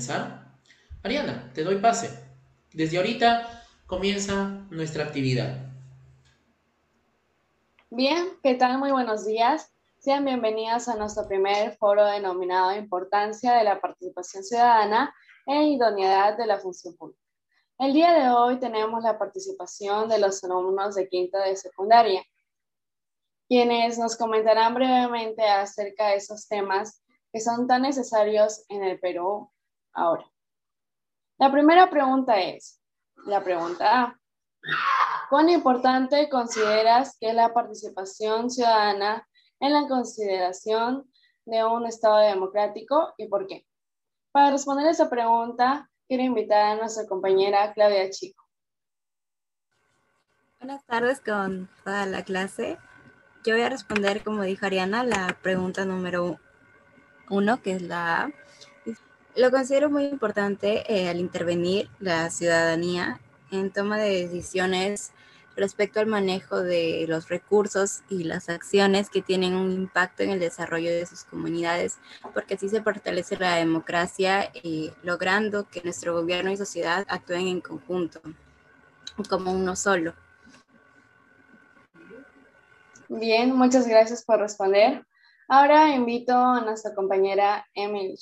comenzar. Ariana, te doy pase. Desde ahorita comienza nuestra actividad. Bien, ¿qué tal? Muy buenos días. Sean bienvenidas a nuestro primer foro denominado Importancia de la Participación Ciudadana e Idoneidad de la Función Pública. El día de hoy tenemos la participación de los alumnos de quinta de secundaria, quienes nos comentarán brevemente acerca de esos temas que son tan necesarios en el Perú ahora. La primera pregunta es, la pregunta A, ¿cuán importante consideras que es la participación ciudadana en la consideración de un Estado democrático y por qué? Para responder esa pregunta, quiero invitar a nuestra compañera Claudia Chico. Buenas tardes con toda la clase. Yo voy a responder, como dijo Ariana, la pregunta número uno, que es la A. Lo considero muy importante eh, al intervenir la ciudadanía en toma de decisiones respecto al manejo de los recursos y las acciones que tienen un impacto en el desarrollo de sus comunidades, porque así se fortalece la democracia, y logrando que nuestro gobierno y sociedad actúen en conjunto, como uno solo. Bien, muchas gracias por responder. Ahora invito a nuestra compañera Emily.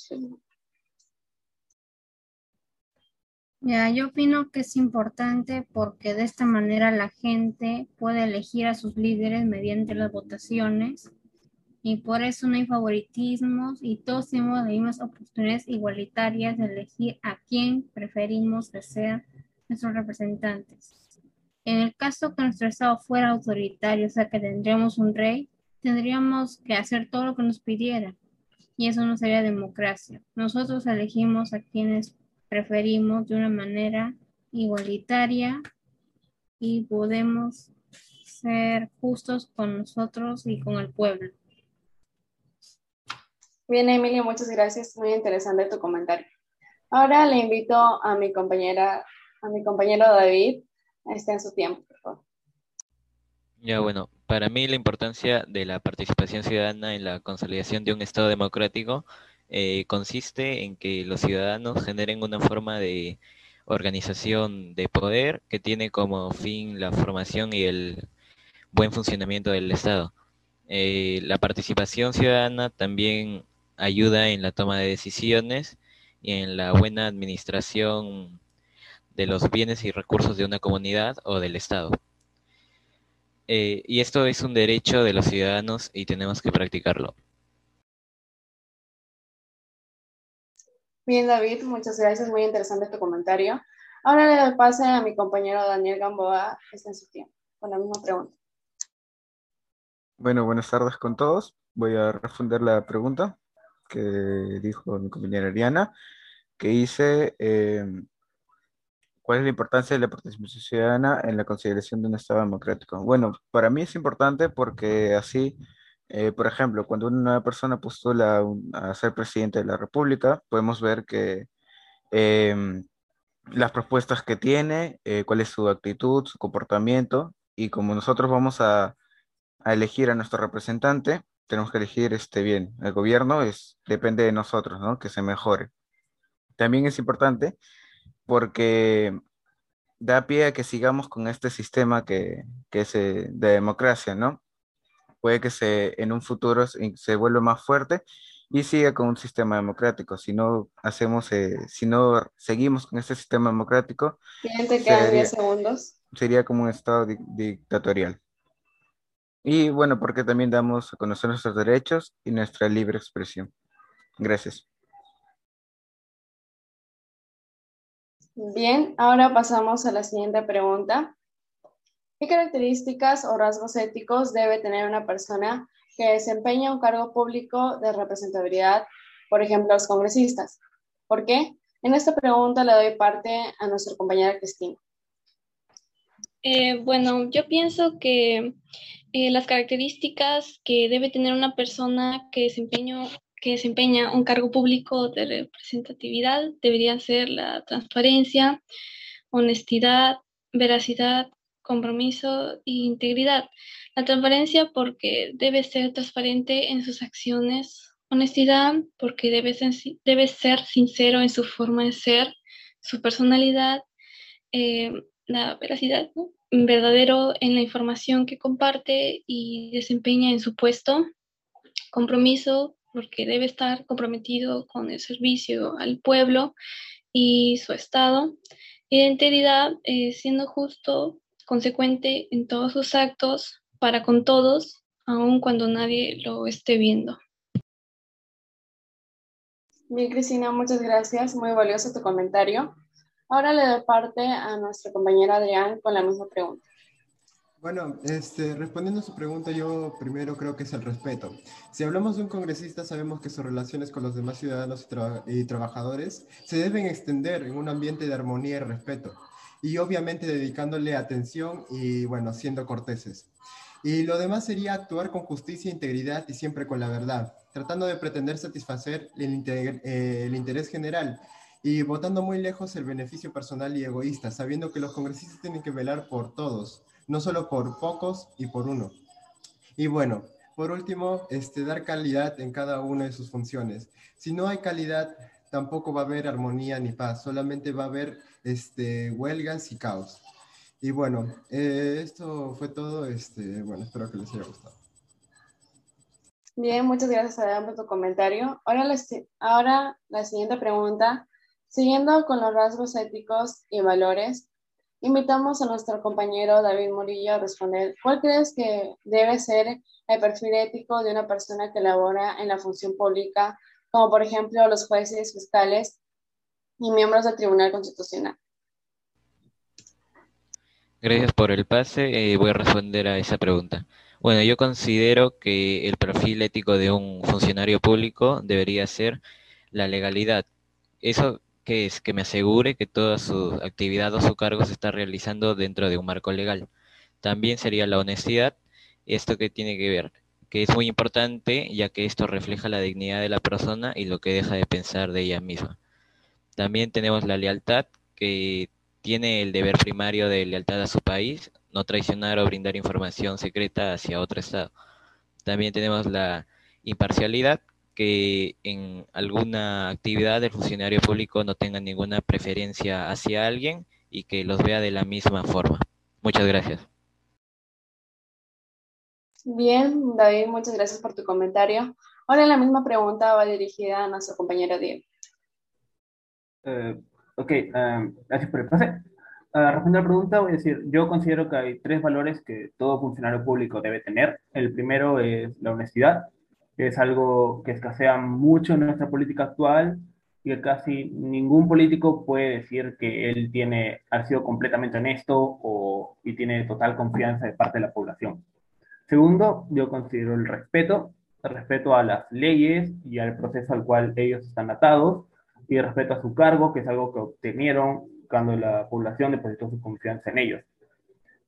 Ya, yo opino que es importante porque de esta manera la gente puede elegir a sus líderes mediante las votaciones y por eso no hay favoritismos y todos tenemos las mismas oportunidades igualitarias de elegir a quién preferimos de ser nuestros representantes. En el caso que nuestro Estado fuera autoritario, o sea que tendríamos un rey, tendríamos que hacer todo lo que nos pidiera y eso no sería democracia. Nosotros elegimos a quienes preferimos de una manera igualitaria y podemos ser justos con nosotros y con el pueblo. Bien, Emily, muchas gracias. Muy interesante tu comentario. Ahora le invito a mi compañera, a mi compañero David, a estar en su tiempo, por favor. Ya, bueno, para mí la importancia de la participación ciudadana en la consolidación de un Estado democrático eh, consiste en que los ciudadanos generen una forma de organización de poder que tiene como fin la formación y el buen funcionamiento del Estado. Eh, la participación ciudadana también ayuda en la toma de decisiones y en la buena administración de los bienes y recursos de una comunidad o del Estado. Eh, y esto es un derecho de los ciudadanos y tenemos que practicarlo. Bien, David, muchas gracias. Muy interesante tu comentario. Ahora le doy pase a mi compañero Daniel Gamboa, que está en su tiempo, con la misma pregunta. Bueno, buenas tardes con todos. Voy a responder la pregunta que dijo mi compañera Ariana, que dice, eh, ¿cuál es la importancia de la participación ciudadana en la consideración de un Estado democrático? Bueno, para mí es importante porque así eh, por ejemplo, cuando una persona postula a ser presidente de la República, podemos ver que em, las propuestas que tiene, eh, cuál es su actitud, su comportamiento, y como nosotros vamos a, elegir a nuestro representante, tenemos que elegir este bien. El gobierno es, depende de nosotros, ¿no? Que se mejore. También es importante porque da pie a que sigamos con este sistema que, que es eh, de democracia, ¿no? Puede que se, en un futuro se, vuelva más fuerte y siga con un sistema democrático. Si no hacemos, eh, si no seguimos con este sistema democrático, sería, segundos. sería como un estado dictatorial. Y bueno, porque también damos a conocer nuestros derechos y nuestra libre expresión. Gracias. Bien, ahora pasamos a la siguiente pregunta. ¿Qué características o rasgos éticos debe tener una persona que desempeña un cargo público de representatividad, por ejemplo, los congresistas? ¿Por qué? En esta pregunta le doy parte a nuestra compañera Cristina. Eh, bueno, yo pienso que eh, las características que debe tener una persona que, que desempeña un cargo público de representatividad deberían ser la transparencia, honestidad, veracidad, compromiso e integridad. La transparencia porque debe ser transparente en sus acciones. Honestidad, porque debe ser, sincero en su forma de ser, su personalidad, eh, la veracidad, verdadero en la información que comparte y desempeña en su puesto, compromiso, porque debe estar comprometido con el servicio al pueblo y su estado, identidad, eh, siendo justo, consecuente en todos sus actos para con todos, aun cuando nadie lo esté viendo. Bien, Cristina, muchas gracias. Muy valioso tu comentario. Ahora le doy parte a nuestra compañera Adrián con la misma pregunta. Bueno, este, respondiendo a su pregunta, yo primero creo que es el respeto. Si hablamos de un congresista, sabemos que sus relaciones con los demás ciudadanos y, y trabajadores se deben extender en un ambiente de armonía y respeto. Y obviamente dedicándole atención y, bueno, siendo corteses. Y lo demás sería actuar con justicia, integridad y siempre con la verdad, tratando de pretender satisfacer el, eh, interés general y votando muy lejos el beneficio personal y egoísta, sabiendo que los congresistas tienen que velar por todos, no solo por pocos y por uno. Y bueno, por último, este, dar calidad en cada una de sus funciones. Si no hay calidad, tampoco va a haber armonía ni paz, solamente va a haber este, huelgas y caos. Y bueno, eh, esto fue todo. Este, bueno, espero que les haya gustado. Bien, muchas gracias Adrián por tu comentario. Ahora la, ahora la siguiente pregunta. Siguiendo con los rasgos éticos y valores, invitamos a nuestro compañero David Murillo a responder. ¿Cuál crees que debe ser el perfil ético de una persona que labora en la función pública, como por ejemplo los jueces, fiscales y miembros del Tribunal Constitucional? Gracias por el pase. Eh, voy a responder a esa pregunta. Bueno, yo considero que el perfil ético de un funcionario público debería ser la legalidad. Eso que es que me asegure que toda su actividad o su cargo se está realizando dentro de un marco legal. También sería la honestidad. Esto que tiene que ver, que es muy importante ya que esto refleja la dignidad de la persona y lo que deja de pensar de ella misma. También tenemos la lealtad, que tiene el deber primario de lealtad a su país, no traicionar o brindar información secreta hacia otro Estado. También tenemos la imparcialidad, que en alguna actividad el funcionario público no tenga ninguna preferencia hacia alguien y que los vea de la misma forma. Muchas gracias. Bien, David, muchas gracias por tu comentario. Ahora la misma pregunta va dirigida a nuestro compañero Diego. Eh, Ok, em, gracias por el pase. A responder a la pregunta, voy a decir, yo considero que hay tres valores que todo funcionario público debe tener. El primero es la honestidad, que es algo que escasea mucho en nuestra política actual y que casi ningún político puede decir que él tiene, ha sido completamente honesto o, y tiene total confianza de parte de la población. Segundo, yo considero el respeto, el respeto a las leyes y al proceso al cual ellos están atados y respeto a su cargo, que es algo que obtenieron cuando la población depositó su confianza en ellos.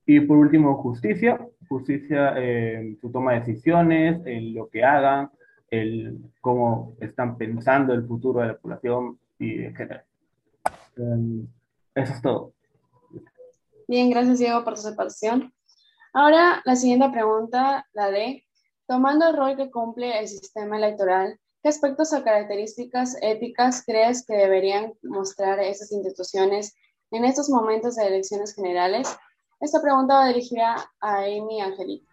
Y por último, justicia, justicia en su toma de decisiones, en lo que hagan, el cómo están pensando el futuro de la población y etc. Um, eso es todo. Bien, gracias Diego por tu separación. Ahora la siguiente pregunta, la de, tomando el rol que cumple el sistema electoral, ¿Qué aspectos o características éticas crees que deberían mostrar esas instituciones en estos momentos de elecciones generales? Esta pregunta va dirigida a Amy Angelita.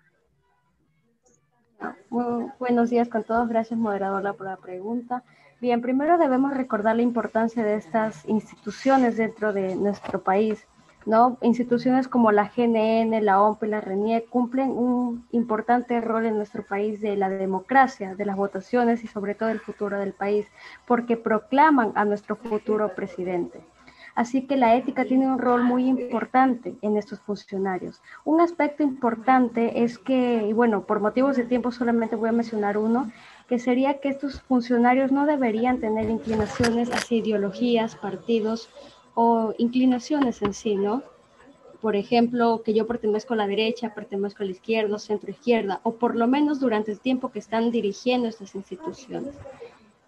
buenos días con todos. Gracias, moderadora, por la pregunta. Bien, primero debemos recordar la importancia de estas instituciones dentro de nuestro país. ¿No? Instituciones como la GNN, la OMP y la RENIE cumplen un importante rol en nuestro país de la democracia, de las votaciones y sobre todo el futuro del país, porque proclaman a nuestro futuro presidente. Así que la ética tiene un rol muy importante en estos funcionarios. Un aspecto importante es que, y bueno, por motivos de tiempo solamente voy a mencionar uno, que sería que estos funcionarios no deberían tener inclinaciones hacia ideologías, partidos o inclinaciones en sí, ¿no? Por ejemplo, que yo pertenezco a la derecha, pertenezco a la izquierda, centro izquierda, o por lo menos durante el tiempo que están dirigiendo estas instituciones,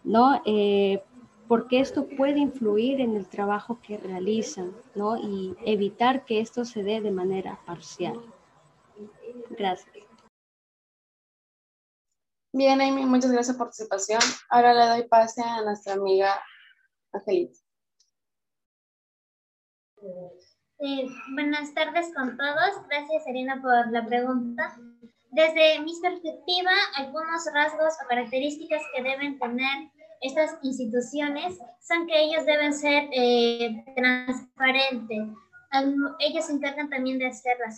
¿no? Eh, porque esto puede influir en el trabajo que realizan, ¿no? Y evitar que esto se dé de manera parcial. Gracias. Bien, Amy, muchas gracias por tu participación. Ahora le doy pase a nuestra amiga Angelita. Eh, buenas tardes con todos. Gracias, Serena, por la pregunta. Desde mi perspectiva, algunos rasgos o características que deben tener estas instituciones son que ellos deben ser eh, transparentes. Ellos se encargan también de hacer la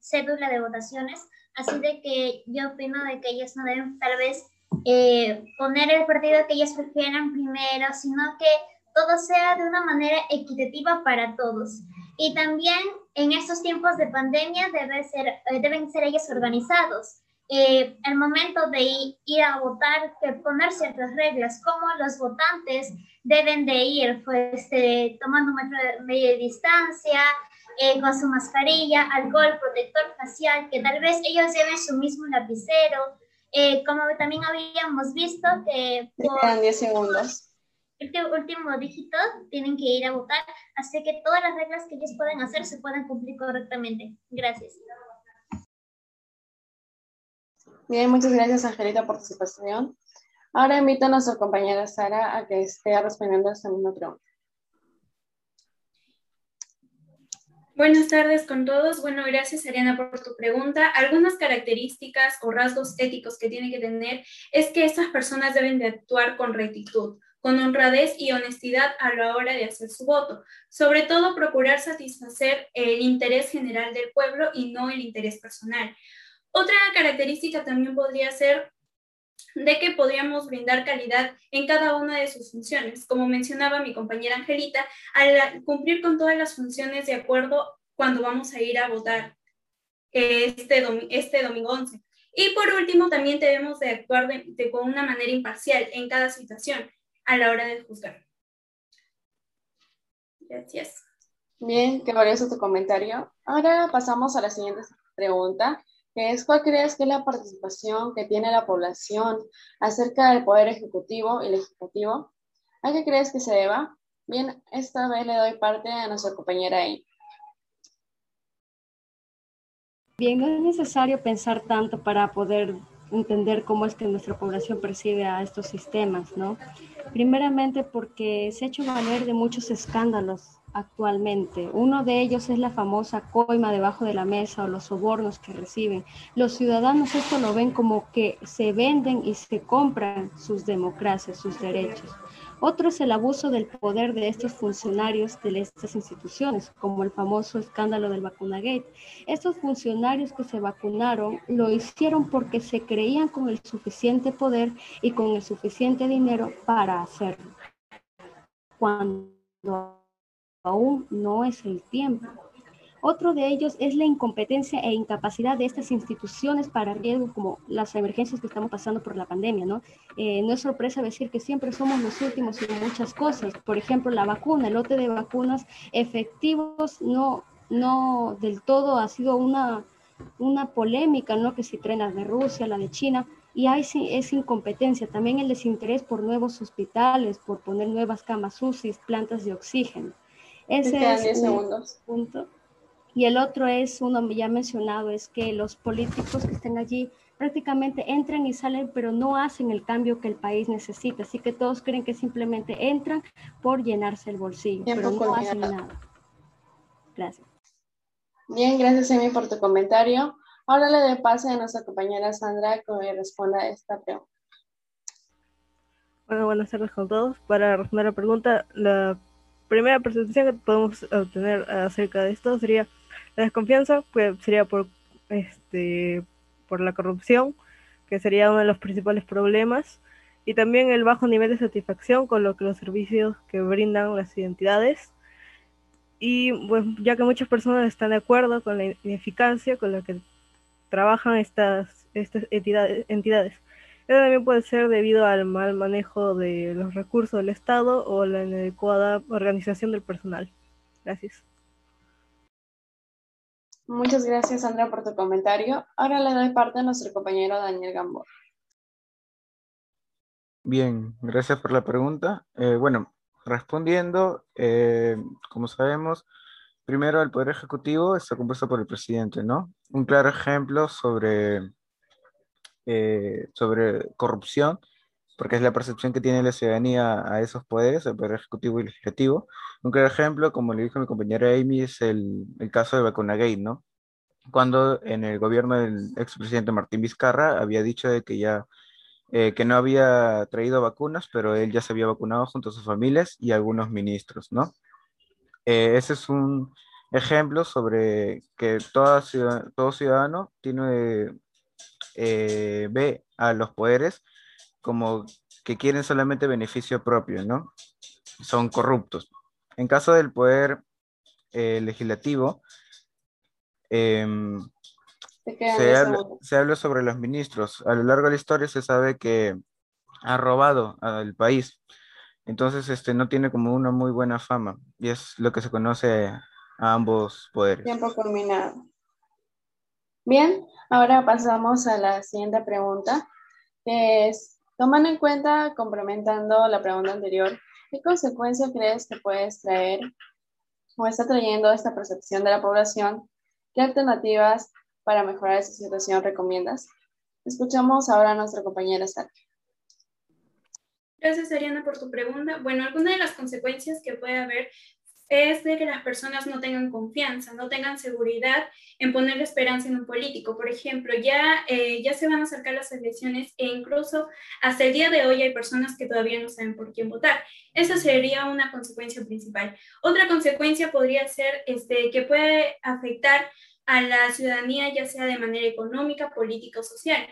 cédula de votaciones, así de que yo opino de que ellos no deben tal vez eh, poner el partido que ellos prefieran primero, sino que todo sea de una manera equitativa para todos. Y también en estos tiempos de pandemia debe ser, eh, deben ser ellos organizados. Eh, el momento de ir, a votar, que poner ciertas reglas, como los votantes deben de ir pues, este, tomando un metro de media distancia, eh, con su mascarilla, alcohol, protector facial, que tal vez ellos lleven su mismo lapicero, como también habíamos visto que... Por, 10 segundos este último dígito tienen que ir a votar, así que todas las reglas que ellos pueden hacer se pueden cumplir correctamente. Gracias. Bien, muchas gracias Angelita por tu participación. Ahora invito a nuestra compañera Sara a que esté respondiendo a esta misma pregunta. Buenas tardes con todos. Bueno, gracias Ariana por tu pregunta. Algunas características o rasgos éticos que tiene que tener es que estas personas deben de actuar con rectitud, con honradez y honestidad a la hora de hacer su voto. Sobre todo, procurar satisfacer el interés general del pueblo y no el interés personal. Otra característica también podría ser de que podríamos brindar calidad en cada una de sus funciones. Como mencionaba mi compañera Angelita, al cumplir con todas las funciones de acuerdo cuando vamos a ir a votar este, este domingo 11. Y por último, también debemos de actuar de, con una manera imparcial en cada situación a la hora de juzgar. Gracias. Bien, qué valioso tu comentario. Ahora pasamos a la siguiente pregunta, que es ¿cuál crees que es la participación que tiene la población acerca del poder ejecutivo y legislativo? ¿A qué crees que se deba? Bien, esta vez le doy parte a nuestra compañera ahí. Bien, no es necesario pensar tanto para poder entender cómo es que nuestra población percibe a estos sistemas, ¿no? Primeramente porque se ha hecho valer de muchos escándalos actualmente. Uno de ellos es la famosa coima debajo de la mesa o los sobornos que reciben. Los ciudadanos esto lo ven como que se venden y se compran sus democracias, sus derechos. Otro es el abuso del poder de estos funcionarios de estas instituciones, como el famoso escándalo del vacunagate. Estos funcionarios que se vacunaron lo hicieron porque se creían con el suficiente poder y con el suficiente dinero para hacerlo. Cuando aún no es el tiempo. Otro de ellos es la incompetencia e incapacidad de estas instituciones para riesgos como las emergencias que estamos pasando por la pandemia, ¿no? Eh, no es sorpresa decir que siempre somos los últimos en muchas cosas. Por ejemplo, la vacuna, el lote de vacunas efectivos no, no del todo ha sido una, una polémica, ¿no? Que si trenas de Rusia, la de China, y hay esa incompetencia, también el desinterés por nuevos hospitales, por poner nuevas camas UCI, plantas de oxígeno. Ese es un punto. Y el otro es, uno ya mencionado, es que los políticos que estén allí prácticamente entran y salen, pero no hacen el cambio que el país necesita. Así que todos creen que simplemente entran por llenarse el bolsillo, pero no hacen nada. Gracias. Bien, gracias Emi por tu comentario. Ahora le doy pase a nuestra compañera Sandra que responda a esta pregunta. Bueno, buenas tardes con todos. Para responder la pregunta, la primera percepción que podemos obtener acerca de esto sería la desconfianza pues, sería por, este, por la corrupción, que sería uno de los principales problemas, y también el bajo nivel de satisfacción con lo que los servicios que brindan las identidades. Y pues, ya que muchas personas están de acuerdo con la ineficacia con la que trabajan estas, estas entidades, entidades. Esto también puede ser debido al mal manejo de los recursos del Estado o la inadecuada organización del personal. Gracias. Muchas gracias, Sandra, por tu comentario. Ahora le doy parte a nuestro compañero Daniel Gamboa. Bien, gracias por la pregunta. Eh, bueno, respondiendo, eh, como sabemos, primero el Poder Ejecutivo está compuesto por el presidente, ¿no? Un claro ejemplo sobre eh, sobre corrupción, porque es la percepción que tiene la ciudadanía a esos poderes, el poder ejecutivo y legislativo. Un claro ejemplo, como le dijo mi compañera Amy, es el, el caso de Vacunagate, ¿no? Cuando en el gobierno del expresidente Martín Vizcarra había dicho de que ya eh, que no había traído vacunas, pero él ya se había vacunado junto a sus familias y algunos ministros, ¿no? Eh, ese es un ejemplo sobre que toda todo ciudadano tiene, eh, ve a los poderes como que quieren solamente beneficio propio, ¿no? Son corruptos. En caso del poder legislativo, em, se habla, se habla, sobre los ministros. A lo largo de la historia se sabe que ha robado al país. Entonces, este no tiene como una muy buena fama. Y es lo que se conoce a ambos poderes. Tiempo culminado. Bien, ahora pasamos a la siguiente pregunta, que es, tomando en cuenta, complementando la pregunta anterior, ¿qué consecuencia crees que puedes traer o está trayendo esta percepción de la población? ¿Qué alternativas para mejorar esa situación recomiendas? Escuchamos ahora a nuestra compañera Sara. Gracias, Ariana, por tu pregunta. Bueno, alguna de las consecuencias que puede haber es de que las personas no tengan confianza, no tengan seguridad en poner esperanza en un político. Por ejemplo, ya, eh, ya se van a acercar las elecciones e incluso hasta el día de hoy hay personas que todavía no saben por quién votar. Esa sería una consecuencia principal. Otra consecuencia podría ser este, que puede afectar a la ciudadanía, ya sea de manera económica, política o social.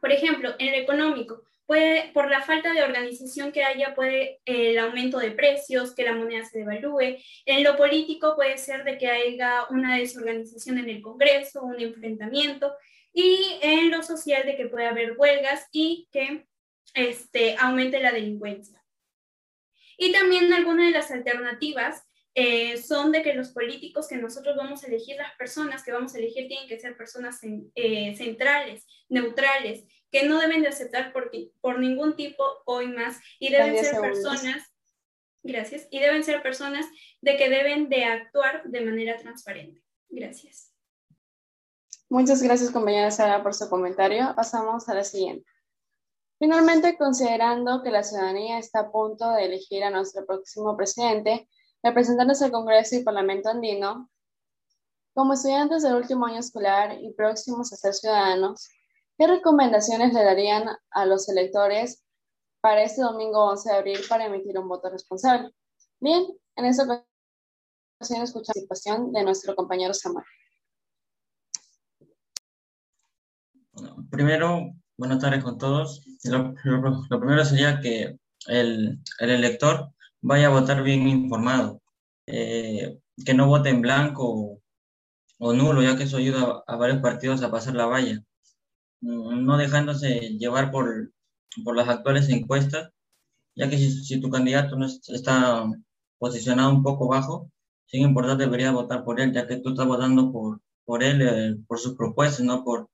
Por ejemplo, en lo económico, puede, por la falta de organización que haya, puede eh, el aumento de precios, que la moneda se devalúe. En lo político puede ser de que haya una desorganización en el Congreso, un enfrentamiento. Y en lo social de que puede haber huelgas y que este, aumente la delincuencia. Y también algunas de las alternativas eh, son de que los políticos que nosotros vamos a elegir, las personas que vamos a elegir, tienen que ser personas eh, centrales, neutrales, que no deben de aceptar por, por ningún tipo hoy más y deben ser personas, gracias, y deben ser personas de que deben de actuar de manera transparente. Gracias. Muchas gracias, compañera Sara, por su comentario. Pasamos a la siguiente. Finalmente, considerando que la ciudadanía está a punto de elegir a nuestro próximo presidente, representantes al Congreso y Parlamento andino, como estudiantes del último año escolar y próximos a ser ciudadanos, ¿qué recomendaciones le darían a los electores para este domingo 11 de abril para emitir un voto responsable? Bien, en esta ocasión escuchamos la participación de nuestro compañero Samuel. primero, buenas tardes con todos. Lo, primero sería que el, el elector vaya a votar bien informado, eh, que no vote en blanco o, nulo, ya que eso ayuda a, varios partidos a pasar la valla, no dejándose llevar por, por las actuales encuestas, ya que si, tu candidato no está posicionado un poco bajo, sin importante debería votar por él, ya que tú estás votando por, por él, eh, por sus propuestas, no por,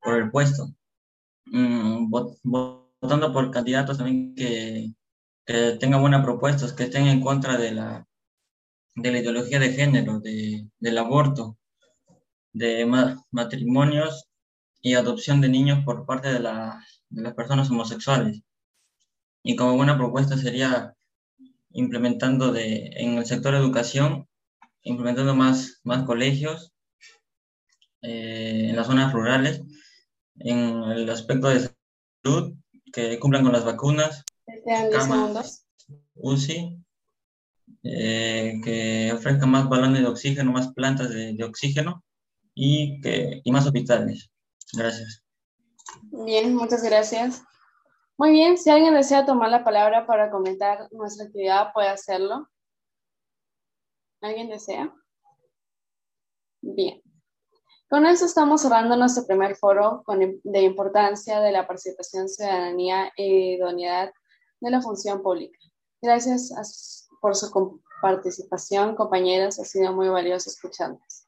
por el puesto. Mm, votando por candidatos también que, que tengan buenas propuestas, que estén en contra de la, de la ideología de género, de, del aborto, de matrimonios y adopción de niños por parte de, de las personas homosexuales. Y como buena propuesta sería implementando de, en el sector educación, implementando más, más colegios eh, en las zonas rurales, en el aspecto de salud, que cumplan con las vacunas, camas, UCI, eh, que ofrezca más balones de oxígeno, más plantas de, oxígeno y, que, y más hospitales. Gracias. Bien, muchas gracias. Muy bien, si alguien desea tomar la palabra para comentar nuestra actividad, puede hacerlo. ¿Alguien desea? Bien. Con eso estamos cerrando nuestro primer foro de importancia de la participación, ciudadanía e idoneidad de la función pública. Gracias por su participación, compañeros. Ha sido muy valioso escucharnos.